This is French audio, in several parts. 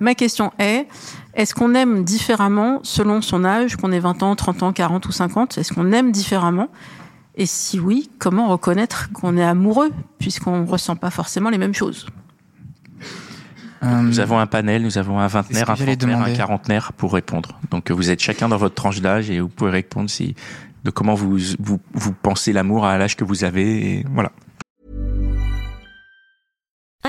Ma question est, est-ce qu'on aime différemment selon son âge, qu'on ait 20 ans, 30 ans, 40 ou 50 Est-ce qu'on aime différemment? Et si oui, comment reconnaître qu'on est amoureux, puisqu'on ne ressent pas forcément les mêmes choses? Nous avons un panel, nous avons un vingtenaire, un trentenaire, un quarantenaire pour répondre. Donc euh, vous êtes chacun dans votre tranche d'âge et vous pouvez répondre si de comment vous vous, vous pensez l'amour à l'âge que vous avez. Et voilà.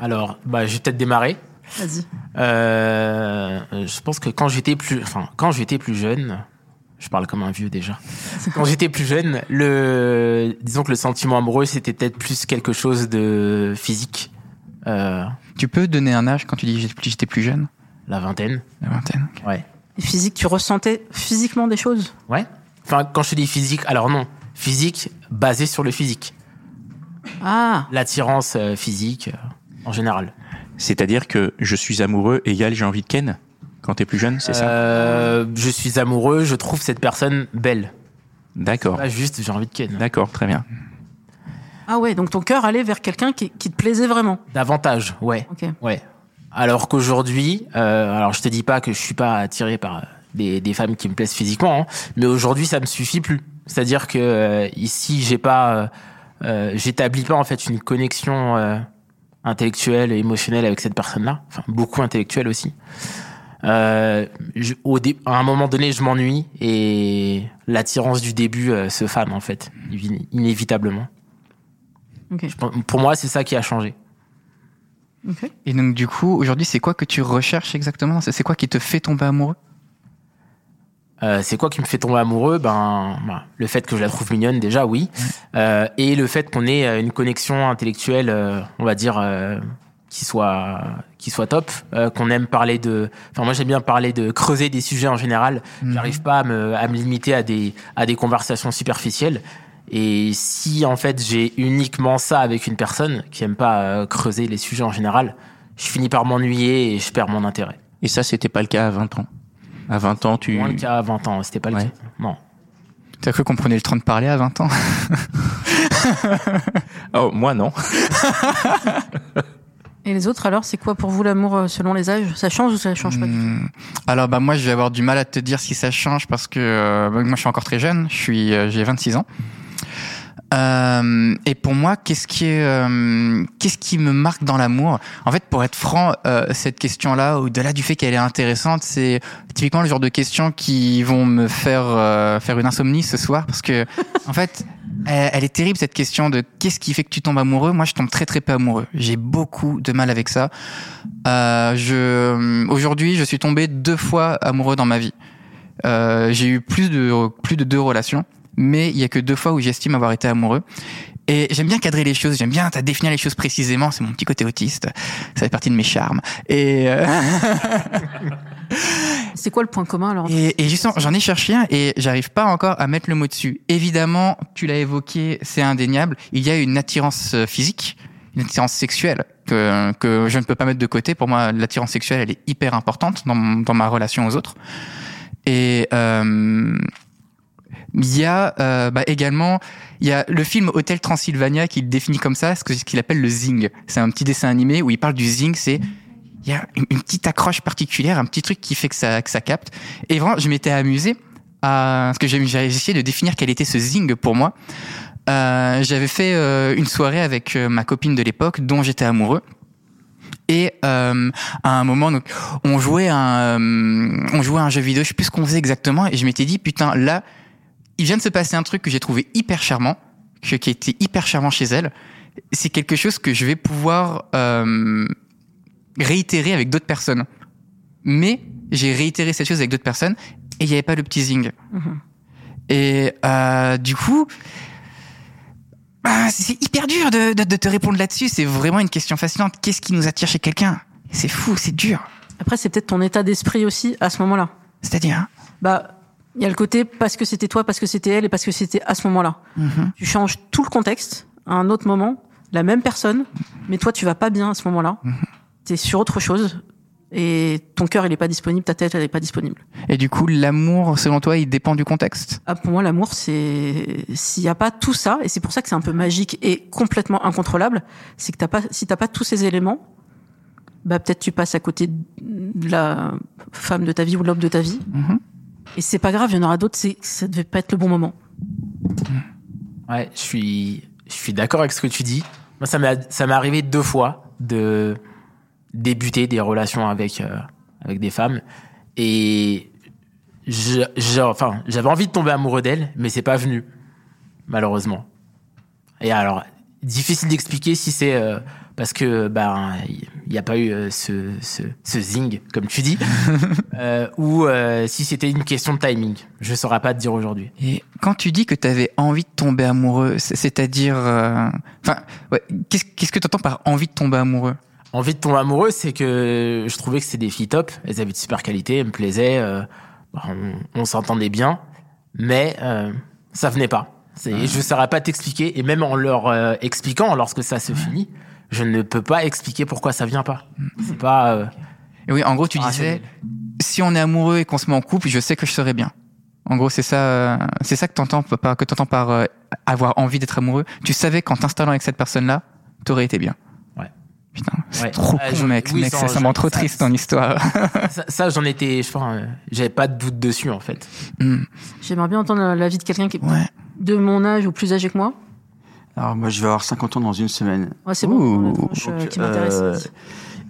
Alors, bah, je vais peut-être démarrer. Vas-y. Euh, je pense que quand j'étais plus, enfin, quand j'étais plus jeune, je parle comme un vieux déjà. Quand j'étais plus jeune, le, disons que le sentiment amoureux c'était peut-être plus quelque chose de physique. Euh, Tu peux donner un âge quand tu dis j'étais j'étais plus jeune? La vingtaine, La vingtaine. ok. ouais, Et physique, tu ressentais physiquement des choses? Ouais. Enfin, quand je te dis physique, alors non, physique basé sur le physique, Ah, l'attirance euh, physique en général. C'est-à-dire que je suis amoureux égale j'ai envie de ken quand t'es plus jeune, c'est ça? Euh, je suis amoureux, je trouve cette personne belle. D'accord. Pas juste, j'ai envie de ken. D'accord, très bien. ah ouais, donc ton cœur allait vers quelqu'un qui, qui te plaisait vraiment. Davantage, ouais. Ok. Ouais. Alors qu'aujourd'hui, euh, alors je te dis pas que je suis pas attiré par euh, des, des femmes qui me plaisent physiquement, hein, mais aujourd'hui ça me suffit plus. C'est-à-dire que euh, ici j'ai pas, euh, euh, j'établis pas en fait une connexion intellectuelle et émotionnelle avec cette personne-là, enfin beaucoup intellectuelle aussi. Euh, je- au dé- à un moment donné, je m'ennuie et l'attirance du début euh, se fane en fait, iné- inévitablement. Ok. Je pense- Pour moi, c'est ça qui a changé. ok. Et donc du coup, aujourd'hui, c'est quoi que tu recherches exactement? C'est c'est quoi qui te fait tomber amoureux? Euh, c'est quoi qui me fait tomber amoureux? Ben, bah, le fait que je la trouve mignonne déjà, oui, Euh, et le fait qu'on ait euh, une connexion intellectuelle, euh, on va dire, euh, qui soit qui soit top, euh, qu'on aime parler de. Enfin, moi j'aime bien parler de creuser des sujets en général. J'arrive pas à me, à me limiter à des à des conversations superficielles. Et si en fait j'ai uniquement ça avec une personne qui aime pas euh, creuser les sujets en général, je finis par m'ennuyer et je perds mon intérêt. Et ça, c'était pas le cas à 20 ans? À 20 ans, tu. Moins le cas à 20 ans, c'était pas le Ouais. cas. Non. T'as cru qu'on prenait le temps de parler à 20 ans Oh, moi non. Et les autres alors, c'est quoi pour vous l'amour euh, selon les âges? Ça change ou ça change pas du tout? Hmm. Alors bah moi je vais avoir du mal à te dire si ça change parce que euh, bah, moi je suis encore très jeune, je suis euh, j'ai 26 ans. Euh, et pour moi, qu'est-ce qui est, euh, qu'est-ce qui me marque dans l'amour? En fait, pour être franc, euh, cette question-là, au-delà du fait qu'elle est intéressante, c'est typiquement le genre de questions qui vont me faire euh, faire une insomnie ce soir parce que en fait, elle, elle est terrible cette question de qu'est-ce qui fait que tu tombes amoureux? Moi, je tombe très très peu amoureux. J'ai beaucoup de mal avec ça. Euh, je aujourd'hui, je suis tombé deux fois amoureux dans ma vie. Euh, j'ai eu plus de plus de deux relations, mais il y a que deux fois où j'estime avoir été amoureux. Et j'aime bien cadrer les choses, j'aime bien définir les choses précisément. C'est mon petit côté autiste, ça fait partie de mes charmes. Et euh, C'est quoi le point commun alors et, et justement, j'en ai cherché un et j'arrive pas encore à mettre le mot dessus. Évidemment, tu l'as évoqué, c'est indéniable. Il y a une attirance euh, physique, une attirance sexuelle que, que je ne peux pas mettre de côté. Pour moi, l'attirance sexuelle, elle est hyper importante dans, dans ma relation aux autres. Et euh, il y a euh, bah, également il y a le film Hôtel Transylvania qui le définit comme ça, ce qu'il appelle le zing. C'est un petit dessin animé où il parle du zing. C'est il y a une, petite accroche particulière, un petit truc qui fait que ça que ça capte. Et vraiment, je m'étais amusé à parce que j'ai essayé de définir quel était ce zing pour moi. Euh, J'avais fait euh, une soirée avec euh, ma copine de l'époque dont j'étais amoureux. Et euh, à un moment, donc, on jouait un, on jouait à un jeu vidéo. Je sais plus ce qu'on faisait exactement, et je m'étais dit putain, là, il vient de se passer un truc que j'ai trouvé hyper charmant, que, qui était hyper charmant chez elle. C'est quelque chose que je vais pouvoir euh, réitérer avec d'autres personnes. Mais j'ai réitéré cette chose avec d'autres personnes et il n'y avait pas le petit zing. Et euh, du coup, bah, c'est hyper dur de, de, de te répondre là-dessus. C'est vraiment une question fascinante. Qu'est-ce qui nous attire chez quelqu'un? C'est fou, c'est dur. Après, c'est peut-être ton état d'esprit aussi à ce moment-là. C'est-à-dire? Bah, il y a le côté parce que c'était toi, parce que c'était elle et parce que c'était à ce moment-là. Tu changes tout le contexte à un autre moment, la même personne, mais toi, tu vas pas bien à ce moment-là. T'es sur autre chose et ton cœur, il est pas disponible, ta tête, elle est pas disponible. Et du coup, l'amour, selon toi, il dépend du contexte? Ah, pour moi, l'amour, c'est s'il y a pas tout ça, et c'est pour ça que c'est un peu magique et complètement incontrôlable, c'est que t'as pas, si t'as pas tous ces éléments, bah peut-être tu passes à côté de la femme de ta vie ou de l'homme de ta vie. Et c'est pas grave, il y en aura d'autres. Ça devait pas être le bon moment. Ouais, je suis, je suis d'accord avec ce que tu dis. Moi, ça m'est, arrivé deux fois de débuter des relations avec, euh, avec des femmes. Et je, je- j'avais envie de tomber amoureux d'elles, mais c'est pas venu, malheureusement. Et alors, difficile d'expliquer si c'est euh, parce que ben n'y a pas eu euh, ce, ce, ce zing, comme tu dis, euh, ou euh, si c'était une question de timing. Je saurais pas te dire aujourd'hui. Et quand tu dis que tu avais envie de tomber amoureux, c'est- c'est-à-dire, enfin, ouais, qu'est-ce que tu entends par envie de tomber amoureux? Envie de tomber amoureux, c'est que je trouvais que c'était des filles top. Elles avaient de super qualité, elles me plaisaient, bah, on, on s'entendait bien, mais ça venait pas. C'est- Je ne saurais pas t'expliquer, et même en leur expliquant, lorsque ça se finit, je ne peux pas expliquer pourquoi ça vient pas. C'est pas. euh, Et oui, en gros, tu rationnel. disais, si on est amoureux et qu'on se met en couple, je sais que je serai bien. En gros, c'est ça, euh, c'est ça que t'entends par que t'entends par euh, avoir envie d'être amoureux. Tu savais qu'en t'installant avec cette personne-là, t'aurais été bien. Ouais. Putain, c'est Ouais. trop Euh, con, je- mec. oui, mec, sans- ça, ça je- me rend trop ça- triste ton histoire. ça, ça, j'en étais. Je pense, euh, j'avais pas de doute dessus en fait. Hmm, J'aimerais bien entendre l'avis de quelqu'un qui est ouais. de mon âge ou plus âgé que moi. Alors moi je vais avoir 50 ans dans une semaine. Ouais, c'est bon, la tranche Donc, qui m'intéresse.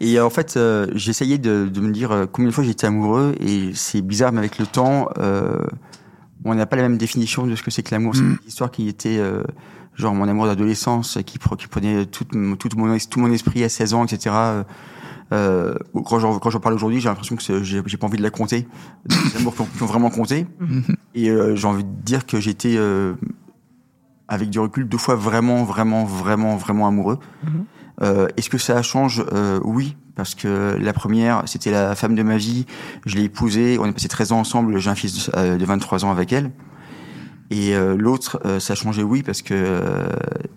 Et euh, en fait, euh, j'essayais de, de me dire euh, combien de fois j'étais amoureux et c'est bizarre, mais avec le temps, euh, on n'a pas la même définition de ce que c'est que l'amour. C'est Mm. une histoire qui était euh, genre mon amour d'adolescence, qui, pre- qui prenait tout, mon- tout, mon, es- tout mon esprit à 16 ans, etc. Quand j'en quand parle aujourd'hui, j'ai l'impression que c'est- j'ai pas envie de la compter. Des amours qui ont, vraiment compté. Et euh, j'ai envie de dire que j'étais, avec du recul, deux fois vraiment, vraiment, vraiment, vraiment amoureux. Euh, Est-ce que ça change Euh, Oui, parce que la première, c'était la femme de ma vie. Je l'ai épousée. On est passé 13 ans ensemble. J'ai un fils de, euh, de 23 ans avec elle. Et euh, l'autre, euh, ça a changé, oui, parce que euh,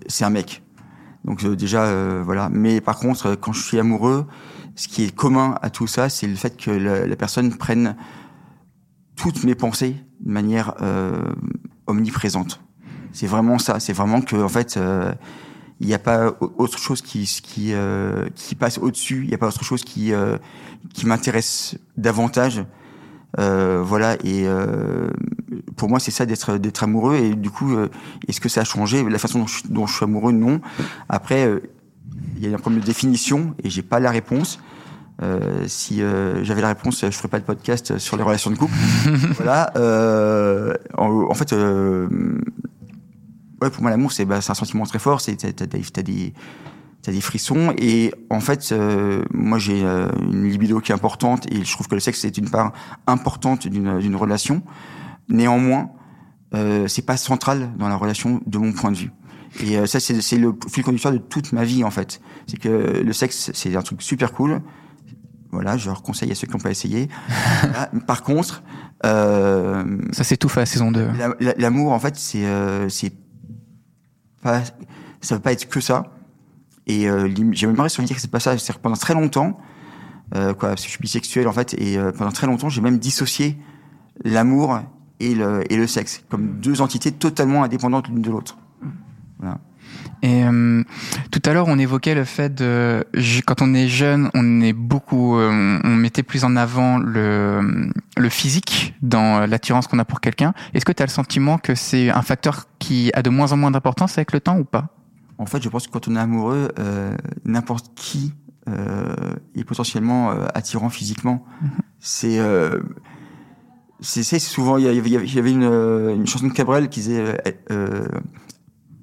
c'est un mec. Donc euh, déjà, euh, voilà. Mais par contre, euh, quand je suis amoureux, ce qui est commun à tout ça, c'est le fait que la, la personne prenne toutes mes pensées de manière euh, omniprésente. C'est vraiment ça. C'est vraiment que en fait, euh, il n'y a pas au- autre chose qui qui euh, qui passe au-dessus. Il n'y a pas autre chose qui euh, qui m'intéresse davantage. Euh, voilà. Et euh, pour moi, c'est ça d'être d'être amoureux. Et du coup, euh, est-ce que ça a changé? La façon dont je, dont je suis amoureux Non. Après, euh, il y a un problème de définition et j'ai pas la réponse. Euh, si euh, j'avais la réponse, je ferais pas de podcast sur les relations de couple. voilà. Euh, en, en fait, euh, ouais, pour moi, l'amour, c'est bah, un sentiment très fort. T'as, t'as des t'as des frissons et en fait, euh, moi, j'ai euh, une libido qui est importante et je trouve que le sexe c'est une part importante d'une relation. Néanmoins, euh, c'est pas central dans la relation de mon point de vue. Et euh, ça, c'est le fil conducteur de toute ma vie en fait. C'est que le sexe, c'est un truc super cool. Voilà, je le conseille à ceux qui n'ont pas essayé. Par contre, euh, Ça s'étouffe à la saison 2. la- la- L'amour, en fait, c'est euh, c'est pas ça veut pas être que ça. Et euh, j'ai même pas à dire que c'est pas ça. Que pendant très longtemps, euh, quoi, parce que je suis bisexuel en fait, et euh, pendant très longtemps, j'ai même dissocié l'amour et le et le sexe comme deux entités totalement indépendantes l'une de l'autre. Voilà. Et euh, tout à l'heure, on évoquait le fait de quand on est jeune, on est beaucoup, euh, on mettait plus en avant le le physique dans l'attirance qu'on a pour quelqu'un. Est-ce que tu as le sentiment que c'est un facteur qui a de moins en moins d'importance avec le temps ou pas? En fait, je pense que quand on est amoureux, euh, n'importe qui euh, et potentiellement euh, attirant physiquement. Mhm. C'est euh, c'est c'est souvent il y avait, une, une chanson de Cabrel qui disait euh,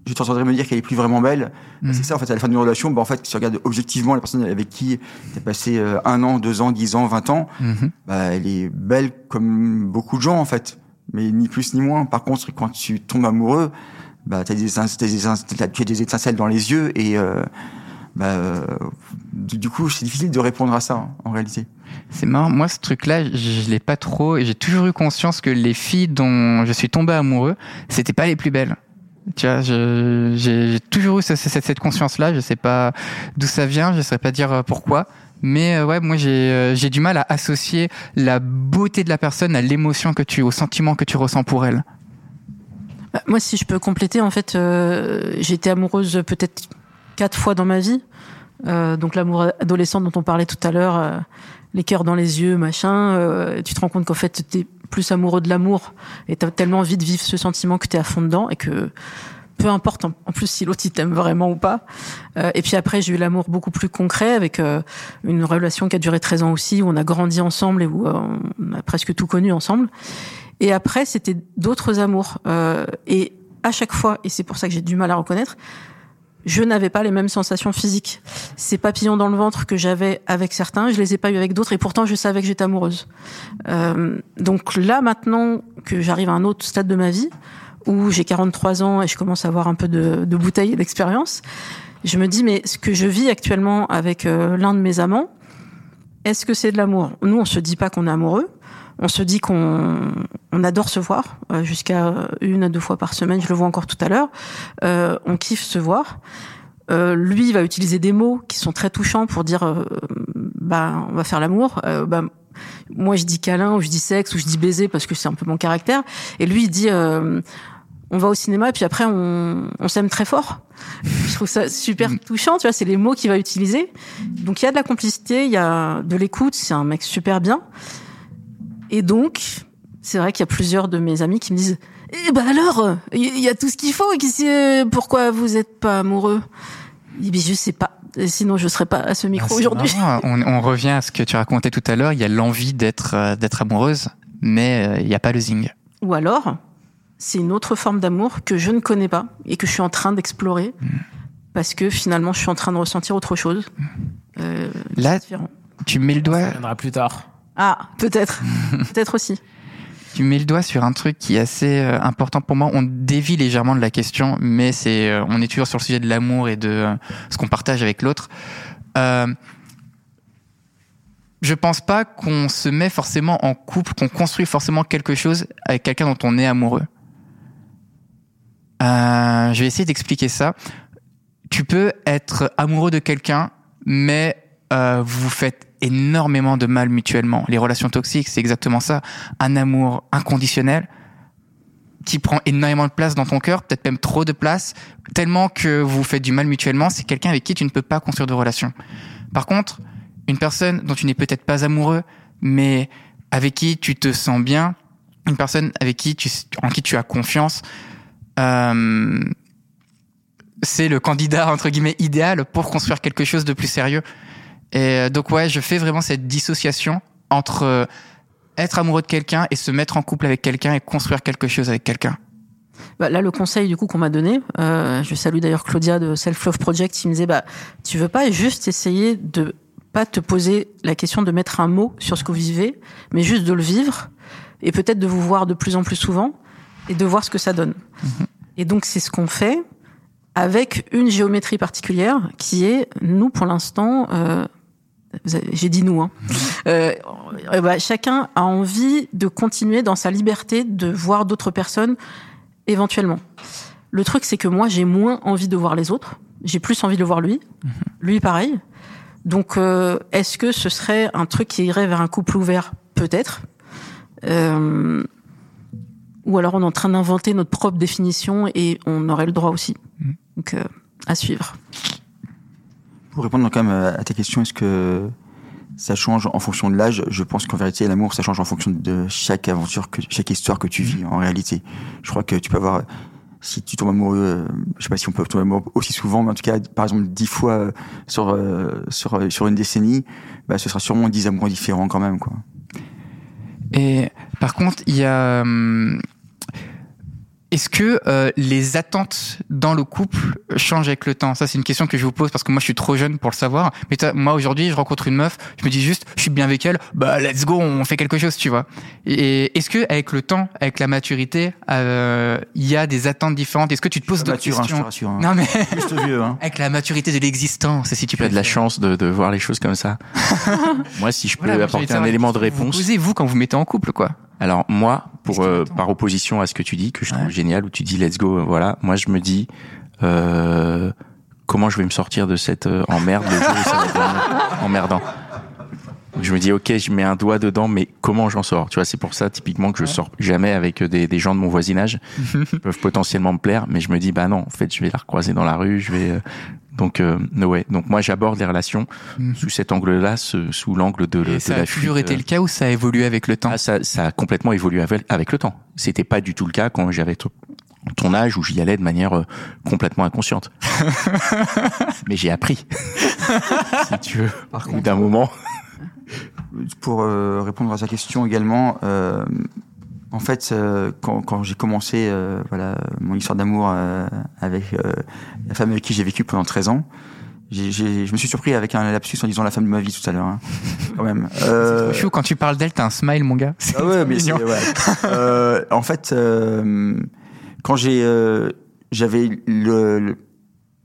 je t'entendrais me dire qu'elle est plus vraiment belle. Mhm. C'est ça en fait à la fin d'une relation. Bah, en fait, si tu regardes objectivement la personne avec qui tu as passé euh, un an, deux ans, dix ans, vingt ans, Mhm. bah, elle est belle comme beaucoup de gens en fait, mais ni plus ni moins. Par contre, quand tu tombes amoureux, bah, t'as des, t'as des, as des étincelles dans les yeux et euh, bah, euh, du, du coup, c'est difficile de répondre à ça hein, en réalité. C'est marrant, moi ce truc-là, je, je l'ai pas trop, et j'ai toujours eu conscience que les filles dont je suis tombé amoureux, c'était pas les plus belles. Tu vois, j'ai toujours eu ce- cette, conscience-là, je sais pas d'où ça vient, je saurais pas dire euh, pourquoi, mais euh, ouais, moi j'ai euh, j'ai du mal à associer la beauté de la personne à l'émotion que tu, au sentiment que tu ressens pour elle. Bah, Moi, si je peux compléter, en fait, j'ai été amoureuse peut-être quatre fois dans ma vie. Donc l'amour adolescent dont on parlait tout à l'heure, les cœurs dans les yeux, machin. euh, tu te rends compte qu'en fait, t'es plus amoureux de l'amour et t'as tellement envie de vivre ce sentiment que t'es à fond dedans et que peu importe en, plus si l'autre il t'aime vraiment ou pas. Euh, et puis après, j'ai eu l'amour beaucoup plus concret avec euh, une relation qui a duré 13 ans aussi, où on a grandi ensemble et où euh, on a presque tout connu ensemble. Et après, c'était d'autres amours. Euh, et à chaque fois, et c'est pour ça que j'ai du mal à reconnaître, je n'avais pas les mêmes sensations physiques. Ces papillons dans le ventre que j'avais avec certains, je les ai pas eu avec d'autres, et pourtant je savais que j'étais amoureuse. Euh, donc là, maintenant que j'arrive à un autre stade de ma vie, où j'ai 43 ans et je commence à avoir un peu de, de bouteille d'expérience, je me dis, mais ce que je vis actuellement avec euh, l'un de mes amants, est-ce que c'est de l'amour? Nous, on se dit pas qu'on est amoureux. On se dit qu'on on adore se voir euh, jusqu'à une à deux fois par semaine. Je le vois encore tout à l'heure. Euh, on kiffe se voir. Euh, lui il va utiliser des mots qui sont très touchants pour dire euh, bah on va faire l'amour. Euh, bah, moi je dis câlin ou je dis sexe ou je dis baiser parce que c'est un peu mon caractère. Et lui il dit euh, on va au cinéma et puis après on, on s'aime très fort. Je trouve ça super touchant, tu vois, c'est les mots qu'il va utiliser. Donc il y a de la complicité, il y a de l'écoute, c'est un mec super bien. Et donc, c'est vrai qu'il y a plusieurs de mes amis qui me disent Eh ben alors, il y a tout ce qu'il faut, et qui sait pourquoi vous êtes pas amoureux? Eh ben, je sais pas. Sinon, je serais pas à ce micro Ah, c'est aujourd'hui. marrant. On, on revient à ce que tu racontais tout à l'heure. Il y a l'envie d'être euh, d'être amoureuse, mais euh, il n'y a pas le zing. Ou alors, c'est une autre forme d'amour que je ne connais pas et que je suis en train d'explorer parce que finalement, je suis en train de ressentir autre chose. Euh, Là, différent. tu mets le Ça doigt, viendra plus tard. Ah, peut-être, peut-être aussi. tu mets le doigt sur un truc qui est assez euh, important pour moi. On dévie légèrement de la question, mais c'est euh, on est toujours sur le sujet de l'amour et de euh, ce qu'on partage avec l'autre. Euh, je pense pas qu'on se met forcément en couple, qu'on construit forcément quelque chose avec quelqu'un dont on est amoureux. Euh, je vais essayer d'expliquer ça. Tu peux être amoureux de quelqu'un, mais euh, vous faites énormément de mal mutuellement. Les relations toxiques, c'est exactement ça. Un amour inconditionnel qui prend énormément de place dans ton cœur, peut-être même trop de place, tellement que vous vous faites du mal mutuellement. C'est quelqu'un avec qui tu ne peux pas construire de relation. Par contre, une personne dont tu n'es peut-être pas amoureux, mais avec qui tu te sens bien, une personne avec qui tu, en qui tu as confiance, euh, c'est le candidat entre guillemets idéal pour construire quelque chose de plus sérieux. Et euh, donc ouais, je fais vraiment cette dissociation entre euh, être amoureux de quelqu'un et se mettre en couple avec quelqu'un et construire quelque chose avec quelqu'un. Bah, là, le conseil du coup qu'on m'a donné, euh, je salue d'ailleurs Claudia de Self Love Project, qui me disait bah tu veux pas juste essayer de pas te poser la question de mettre un mot sur ce que vous vivez, mais juste de le vivre et peut-être de vous voir de plus en plus souvent et de voir ce que ça donne. Et donc c'est ce qu'on fait avec une géométrie particulière qui est nous pour l'instant. Euh, j'ai dit nous. Hein. Euh, bah, chacun a envie de continuer dans sa liberté de voir d'autres personnes éventuellement. Le truc, c'est que moi, j'ai moins envie de voir les autres. J'ai plus envie de voir lui. Lui, pareil. Donc, euh, est-ce que ce serait un truc qui irait vers un couple ouvert? Peut-être. Euh, ou alors, on est en train d'inventer notre propre définition et on aurait le droit aussi. Donc, euh, à suivre. Pour répondre quand même à ta question, est-ce que ça change en fonction de l'âge? Je pense qu'en vérité, l'amour, ça change en fonction de chaque aventure, que, chaque histoire que tu vis en réalité. Je crois que tu peux avoir si tu tombes amoureux, euh, je sais pas si on peut tomber amoureux aussi souvent, mais en tout cas, par exemple, dix fois euh, sur euh, sur euh, sur une décennie, bah, ce sera sûrement dix amoureux différents quand même. Et par contre, il y a. hum, Est-ce que euh, les attentes dans le couple changent avec le temps? Ça, c'est une question que je vous pose parce que moi, je suis trop jeune pour le savoir. Mais toi, moi, aujourd'hui, je rencontre une meuf, je me dis juste, je suis bien avec elle, bah let's go, on fait quelque chose, tu vois. Et est-ce que avec le temps, avec la maturité, euh, il y a des attentes différentes? Est-ce que tu te poses Pas d'autres hein, je te questions? rassure. hein. Non mais Juste vieux, hein. avec la maturité de l'existence, si tu Tu as peux de la chance de, de voir les choses comme ça. moi, si je peux Voilà, apporter un élément de vous réponse. Posez vous quand vous mettez en couple, quoi? Alors moi, pour euh, par opposition à ce que tu dis, que je trouve Ouais. génial, où tu dis let's go, euh, voilà, moi je me dis euh, comment je vais me sortir de cette euh, emmerde le jour où ça va emmerdant. Je me dis ok, je mets un doigt dedans, mais comment j'en sors? Tu vois, c'est pour ça typiquement que je sors jamais avec euh, des, des gens de mon voisinage qui peuvent potentiellement me plaire, mais je me dis bah non, en fait je vais la recroiser dans la rue, je vais euh, donc euh, way. Donc moi j'aborde les relations Mhm. sous cet angle-là, ce- sous l'angle de, Et de ça la a toujours fuite, été euh, le cas ou ça a évolué avec le temps? Ah, ça, ça a complètement évolué avec, avec le temps. C'était pas du tout le cas quand j'avais ton, âge où j'y allais de manière euh, complètement inconsciente. Mais j'ai appris. si tu veux. Par contre, d'un moment. Pour euh, répondre à sa question également, euh, en fait, euh, quand, quand j'ai commencé euh, voilà, mon histoire d'amour euh, avec euh, la femme avec qui j'ai vécu pendant 13 ans, j'ai- j'ai- je me suis surpris avec un lapsus en disant la femme de ma vie tout à l'heure, hein, quand même. Euh, Chou, quand tu parles d'elle, t'as un smile, mon gars. Ah ouais, mais ouais. Euh, en fait, euh, quand j'ai euh, j'avais le- le-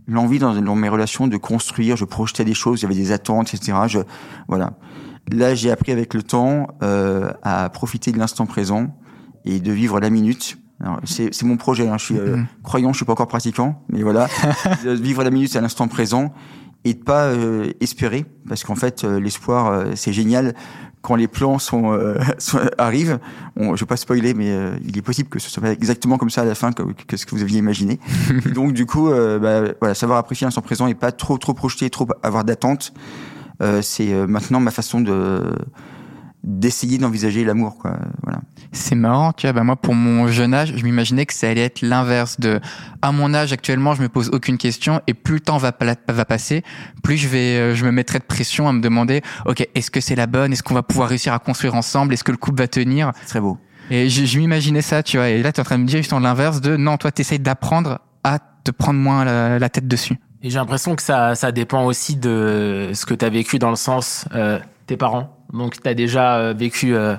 l'envie dans, dans mes relations de construire, je projetais des choses, avait des attentes, etc. Je, voilà. Là, j'ai appris avec le temps euh, à profiter de l'instant présent et de vivre la minute. Alors, C'est mon projet. Hein. Je suis euh, Mhm. croyant, je suis pas encore pratiquant, mais voilà, de vivre la minute à l'instant présent et de pas euh, espérer, parce qu'en fait, euh, l'espoir, euh, c'est génial quand les plans sont, euh, sont- arrivent. On, je vais pas spoiler, mais euh, il est possible que ce soit pas exactement comme ça à la fin que, que ce que vous aviez imaginé. Et donc, du coup, euh, bah, voilà, savoir apprécier l'instant présent et pas trop trop projeter, trop avoir d'attentes. Euh, c'est euh, maintenant ma façon de d'essayer d'envisager l'amour, quoi. Voilà. C'est marrant, tu vois, bah moi pour mon jeune âge, je m'imaginais que ça allait être l'inverse de à mon âge actuellement, je me pose aucune question et plus le temps va va passer, plus je vais euh, je me mettrai de pression à me demander OK, est-ce que c'est la bonne? Est-ce qu'on va pouvoir réussir à construire ensemble? Est-ce que le couple va tenir? C'est très beau. Et je, je m'imaginais ça, tu vois, et là tu es en train de me dire justement l'inverse de non, toi tu essayes d'apprendre à te prendre moins la, la tête dessus. Et j'ai l'impression que ça, ça dépend aussi de ce que tu as vécu dans le sens euh, tes parents. Donc tu as déjà euh, vécu euh,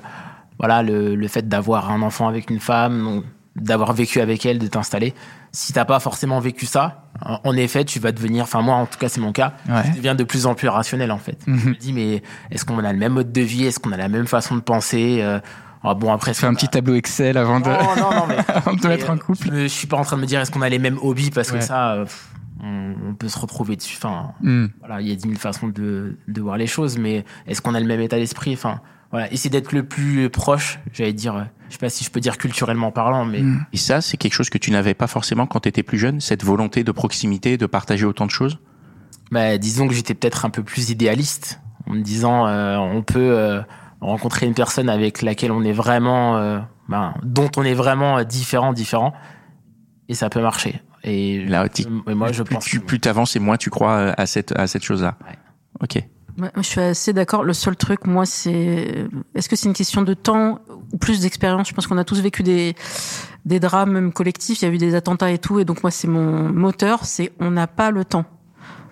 voilà le, le fait d'avoir un enfant avec une femme, d'avoir vécu avec elle, de t'installer. Si t'as pas forcément vécu ça, en effet, tu vas devenir, enfin moi en tout cas c'est mon cas, Ouais. je deviens de plus en plus rationnel en fait. Je Mhm. me dis mais est-ce qu'on a le même mode de vie, est-ce qu'on a la même façon de penser? Euh, ah, Bon après Fais un petit tableau Excel avant de non, non, non, mais avant de te mettre en euh, couple. Je, me- je suis pas en train de me dire est-ce qu'on a les mêmes hobbies? Parce Ouais. que ça, euh, on, on peut se retrouver dessus. Enfin, Hmm. voilà, il y a dix mille façons de, de voir les choses, mais est-ce qu'on a le même état d'esprit? Enfin, voilà, essayer d'être le plus proche. J'allais dire, euh, je sais pas si je peux dire culturellement parlant, mais Hmm. Et ça, c'est quelque chose que tu n'avais pas forcément quand tu étais plus jeune, cette volonté de proximité, de partager autant de choses? Bah, disons que j'étais peut-être un peu plus idéaliste en me disant euh, on peut euh, rencontrer une personne avec laquelle on est vraiment, euh, ben, dont on est vraiment euh, différent, différent, et ça peut marcher. Et Là, tu- et moi, je plus pense tu que- plus t'avances et moins tu crois euh, à cette, à cette chose-là. Ouais. Ok. Ouais, je suis assez d'accord. Le seul truc, moi, c'est est-ce que c'est une question de temps ou plus d'expérience? Je pense qu'on a tous vécu des des drames même collectifs. Il y a eu des attentats et tout, et donc moi, c'est mon moteur. C'est on n'a pas le temps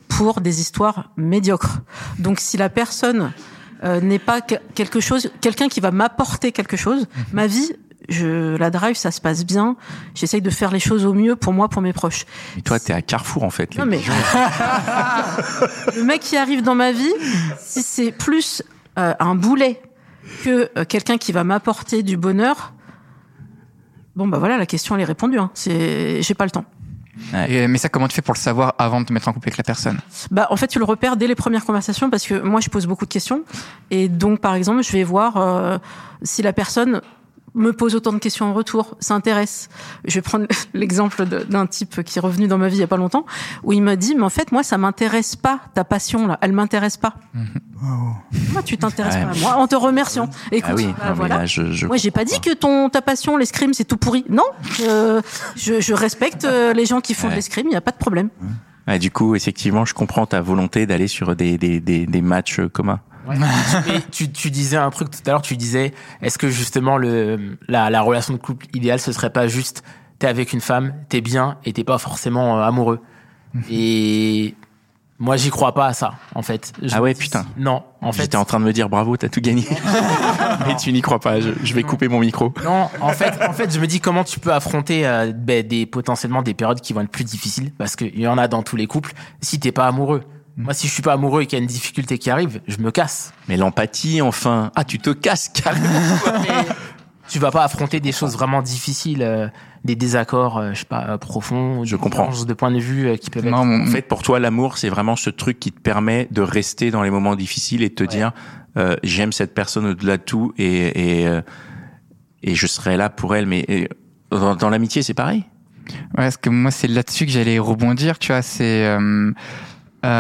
pour des histoires médiocres. Donc, si la personne euh, n'est pas que- quelque chose, quelqu'un qui va m'apporter quelque chose, ma vie. Je la drive, ça se passe bien. J'essaye de faire les choses au mieux pour moi, pour mes proches. Mais toi, t'es à Carrefour en fait. Non mais le mec qui arrive dans ma vie, si c'est plus euh, un boulet que euh, quelqu'un qui va m'apporter du bonheur, bon bah voilà, la question elle est répondue. Hein. C'est, j'ai pas le temps. Et- mais ça, comment tu fais pour le savoir avant de te mettre en couple avec la personne? Bah en fait tu le repères dès les premières conversations parce que moi je pose beaucoup de questions et donc par exemple je vais voir euh, si la personne me pose autant de questions en retour, s'intéresse. Je vais prendre l'exemple d'un type qui est revenu dans ma vie il y a pas longtemps, où il m'a dit, mais en fait, moi, ça m'intéresse pas, ta passion, là, elle m'intéresse pas. Moi, tu t'intéresses Ouais. pas à moi, en te remerciant. Écoute, Ah oui, bah, non, voilà. là, je, je Moi, j'ai pas dit que ton ta passion, l'escrime, c'est tout pourri. Non, euh, je, je respecte euh, les gens qui font de l'escrime, il y a pas de problème. Ouais, du coup, effectivement, je comprends ta volonté d'aller sur des, des, des, des matchs euh, communs. Ouais. Mais tu, tu disais un truc tout à l'heure, tu disais, est-ce que justement le, la, la relation de couple idéale, ce serait pas juste, t'es avec une femme, t'es bien et t'es pas forcément euh, amoureux? Et moi, j'y crois pas à ça, en fait. Je Ah ouais, dis- putain. Non, en fait. J'étais en train de me dire bravo, t'as tout gagné. Mais tu n'y crois pas. Je, je vais couper mon micro. Non, en fait, en fait, je me dis comment tu peux affronter euh, ben, des potentiellement des périodes qui vont être plus difficiles parce qu'il y en a dans tous les couples. Si t'es pas amoureux, moi, si je suis pas amoureux et qu'il y a une difficulté qui arrive, je me casse. Mais l'empathie, enfin. Ah, tu te casses carrément. Tu vas pas affronter des choses vraiment difficiles, euh, des désaccords, euh, je sais pas, euh, profonds, Je des comprends. différences de point de vue euh, qui peuvent être. Non, En fait, pour toi, l'amour, c'est vraiment ce truc qui te permet de rester dans les moments difficiles et de te dire, euh, j'aime cette personne au-delà de tout et, et, euh, et je serai là pour elle. Mais dans, dans l'amitié, c'est pareil? Ouais, parce que moi, c'est là-dessus que j'allais rebondir, tu vois, c'est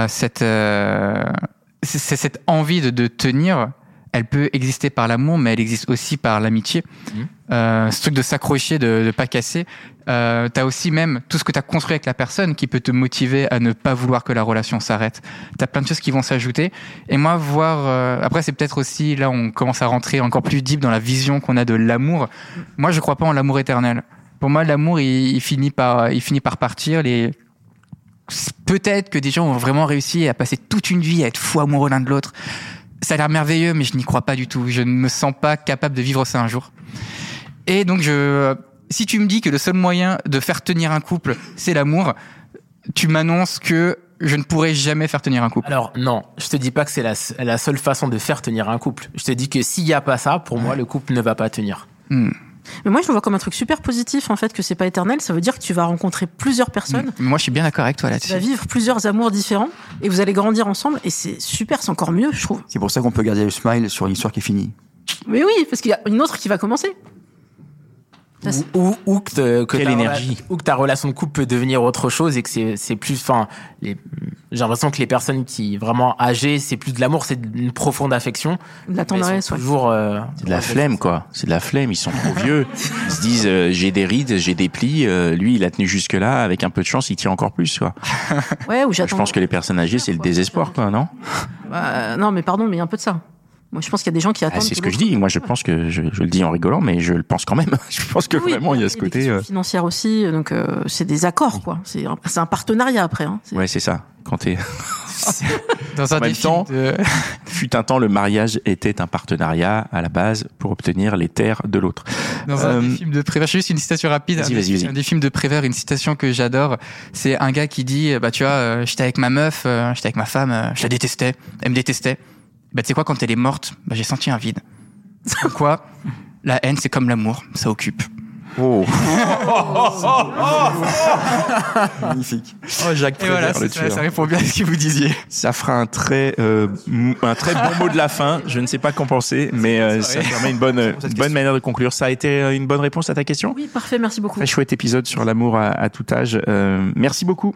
cette, euh, c'est c'est cette envie de, de tenir, elle peut exister par l'amour, mais elle existe aussi par l'amitié. Mhm. Euh, ce truc de s'accrocher, de, de pas casser. Euh, t'as aussi même tout ce que t'as construit avec la personne qui peut te motiver à ne pas vouloir que la relation s'arrête. T'as plein de choses qui vont s'ajouter. Et moi, voir, euh, après, c'est peut-être aussi, là, on commence à rentrer encore plus deep dans la vision qu'on a de l'amour. Moi, je crois pas en l'amour éternel. Pour moi, l'amour, il, il finit par, il finit par partir. Les... Peut-être que des gens ont vraiment réussi à passer toute une vie à être fou amoureux l'un de l'autre. Ça a l'air merveilleux, mais je n'y crois pas du tout. Je ne me sens pas capable de vivre ça un jour. Et donc, je, si tu me dis que le seul moyen de faire tenir un couple, c'est l'amour, tu m'annonces que je ne pourrai jamais faire tenir un couple. Alors non, je te dis pas que c'est la, la seule façon de faire tenir un couple. Je te dis que s'il y a pas ça, pour moi, le couple ne va pas tenir. Hmm. Mais moi, je le vois comme un truc super positif, en fait, que c'est pas éternel. Ça veut dire que tu vas rencontrer plusieurs personnes, Mais Moi, je suis bien d'accord avec toi tu là-dessus. vas vivre plusieurs amours différents, et vous allez grandir ensemble, et c'est super, c'est encore mieux, je trouve. C'est pour ça qu'on peut garder le smile sur une histoire qui est finie. Mais oui, parce qu'il y a une autre qui va commencer. Ou, ou, ou que, te- que Quelle ta énergie. ou que ta relation de couple peut devenir autre chose et que c'est c'est plus enfin les- j'ai l'impression que les personnes qui vraiment âgées c'est plus de l'amour c'est une profonde affection de la tendresse, toujours euh, C'est de la flemme, quoi. C'est de la flemme. Ils sont trop vieux. Ils se disent, euh, j'ai des rides, j'ai des plis. Euh, lui, il a tenu jusque-là. Avec un peu de chance, il tient encore plus, quoi. Ouais, ou Je j'attends. pense que les personnes âgées, c'est le désespoir, quoi, non? Bah, non, mais pardon, mais il y a un peu de ça. Moi, je pense qu'il y a des gens qui Ah, attendent. C'est ce que je dis. Moi, je pense que je, je le dis en rigolant, mais je le pense quand même. Je pense que Oui, vraiment, il y a ce côté. euh, financières aussi, donc euh, c'est des accords, quoi. C'est un, partenariat après. Hein. Ouais, c'est ça. Quand t'es. Dans un En même temps- de- Fut un temps, le mariage était un partenariat à la base pour obtenir les terres de l'autre. Dans un Euh, des films de Prévert, juste une citation rapide. Vas-y, un, vas-y, des- vas-y. un des films de Prévert, une citation que j'adore. C'est un gars qui dit, bah tu vois, euh, j'étais avec ma meuf, euh, j'étais avec ma femme, euh, je la détestais, elle me détestait. Bah tu sais quoi, quand elle est morte, bah j'ai senti un vide. Comme quoi, la haine c'est comme l'amour, ça occupe. Oh, Magnifique. oh Jacques Et voilà, Prévert, le ça, tueur. ça répond bien à ce que vous disiez. Ça fera un très, euh, un très bon mot de la fin. Je ne sais pas qu'en penser, mais euh, ça permet une bonne, Cette bonne manière de conclure. Ça a été euh, une bonne réponse à ta question? Oui, parfait, merci beaucoup. Très chouette épisode sur l'amour à, à tout âge. Euh, merci beaucoup.